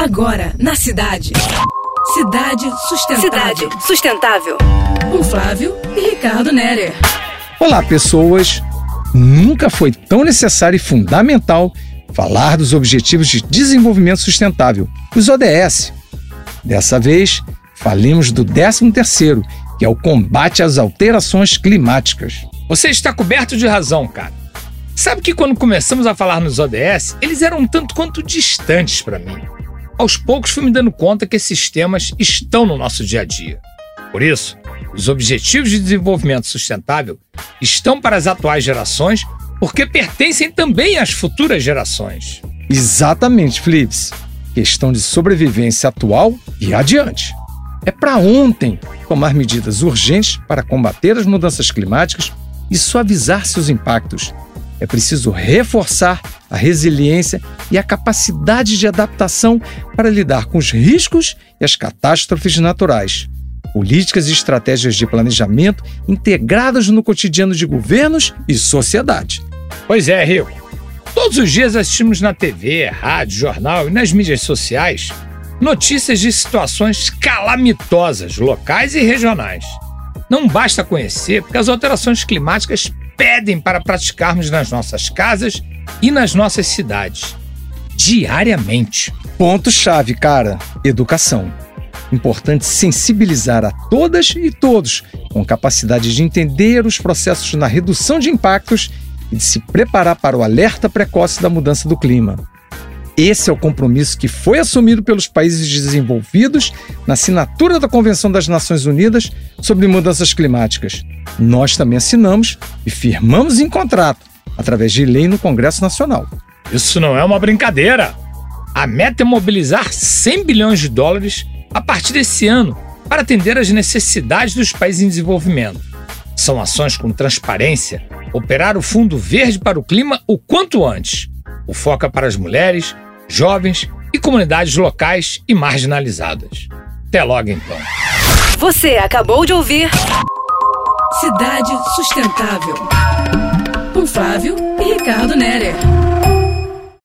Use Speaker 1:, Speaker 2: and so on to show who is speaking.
Speaker 1: Agora, na cidade. Cidade Sustentável.
Speaker 2: Cidade Sustentável.
Speaker 1: Com Flávio e Ricardo Nerer.
Speaker 3: Olá, pessoas! Nunca foi tão necessário e fundamental falar dos Objetivos de Desenvolvimento Sustentável, os ODS. Dessa vez, falemos do 13º, que é o combate às alterações climáticas.
Speaker 4: Você está coberto de razão, cara. Sabe que quando começamos a falar nos ODS, eles eram um tanto quanto distantes para mim. Aos poucos fui me dando conta que esses temas estão no nosso dia a dia. Por isso, os Objetivos de Desenvolvimento Sustentável estão para as atuais gerações porque pertencem também às futuras gerações.
Speaker 3: Exatamente, Flips. Questão de sobrevivência atual e adiante. É para ontem tomar medidas urgentes para combater as mudanças climáticas e suavizar seus impactos é preciso reforçar a resiliência e a capacidade de adaptação para lidar com os riscos e as catástrofes naturais. Políticas e estratégias de planejamento integradas no cotidiano de governos e sociedade.
Speaker 4: Pois é, Rico. Todos os dias assistimos na TV, rádio, jornal e nas mídias sociais notícias de situações calamitosas, locais e regionais. Não basta conhecer, porque as alterações climáticas pedem para praticarmos nas nossas casas e nas nossas cidades. Diariamente.
Speaker 3: Ponto-chave, cara: educação. Importante sensibilizar a todas e todos com capacidade de entender os processos na redução de impactos e de se preparar para o alerta precoce da mudança do clima. Esse é o compromisso que foi assumido pelos países desenvolvidos na assinatura da Convenção das Nações Unidas sobre Mudanças Climáticas. Nós também assinamos e firmamos em contrato, através de lei no Congresso Nacional.
Speaker 4: Isso não é uma brincadeira! A meta é mobilizar 100 bilhões de dólares a partir desse ano para atender às necessidades dos países em desenvolvimento. São ações com transparência, operar o Fundo Verde para o Clima o quanto antes. O foco é para as mulheres, jovens e comunidades locais e marginalizadas. Até logo, então.
Speaker 2: Você acabou de ouvir
Speaker 1: Cidade Sustentável. Com Flávio e Ricardo Nerer.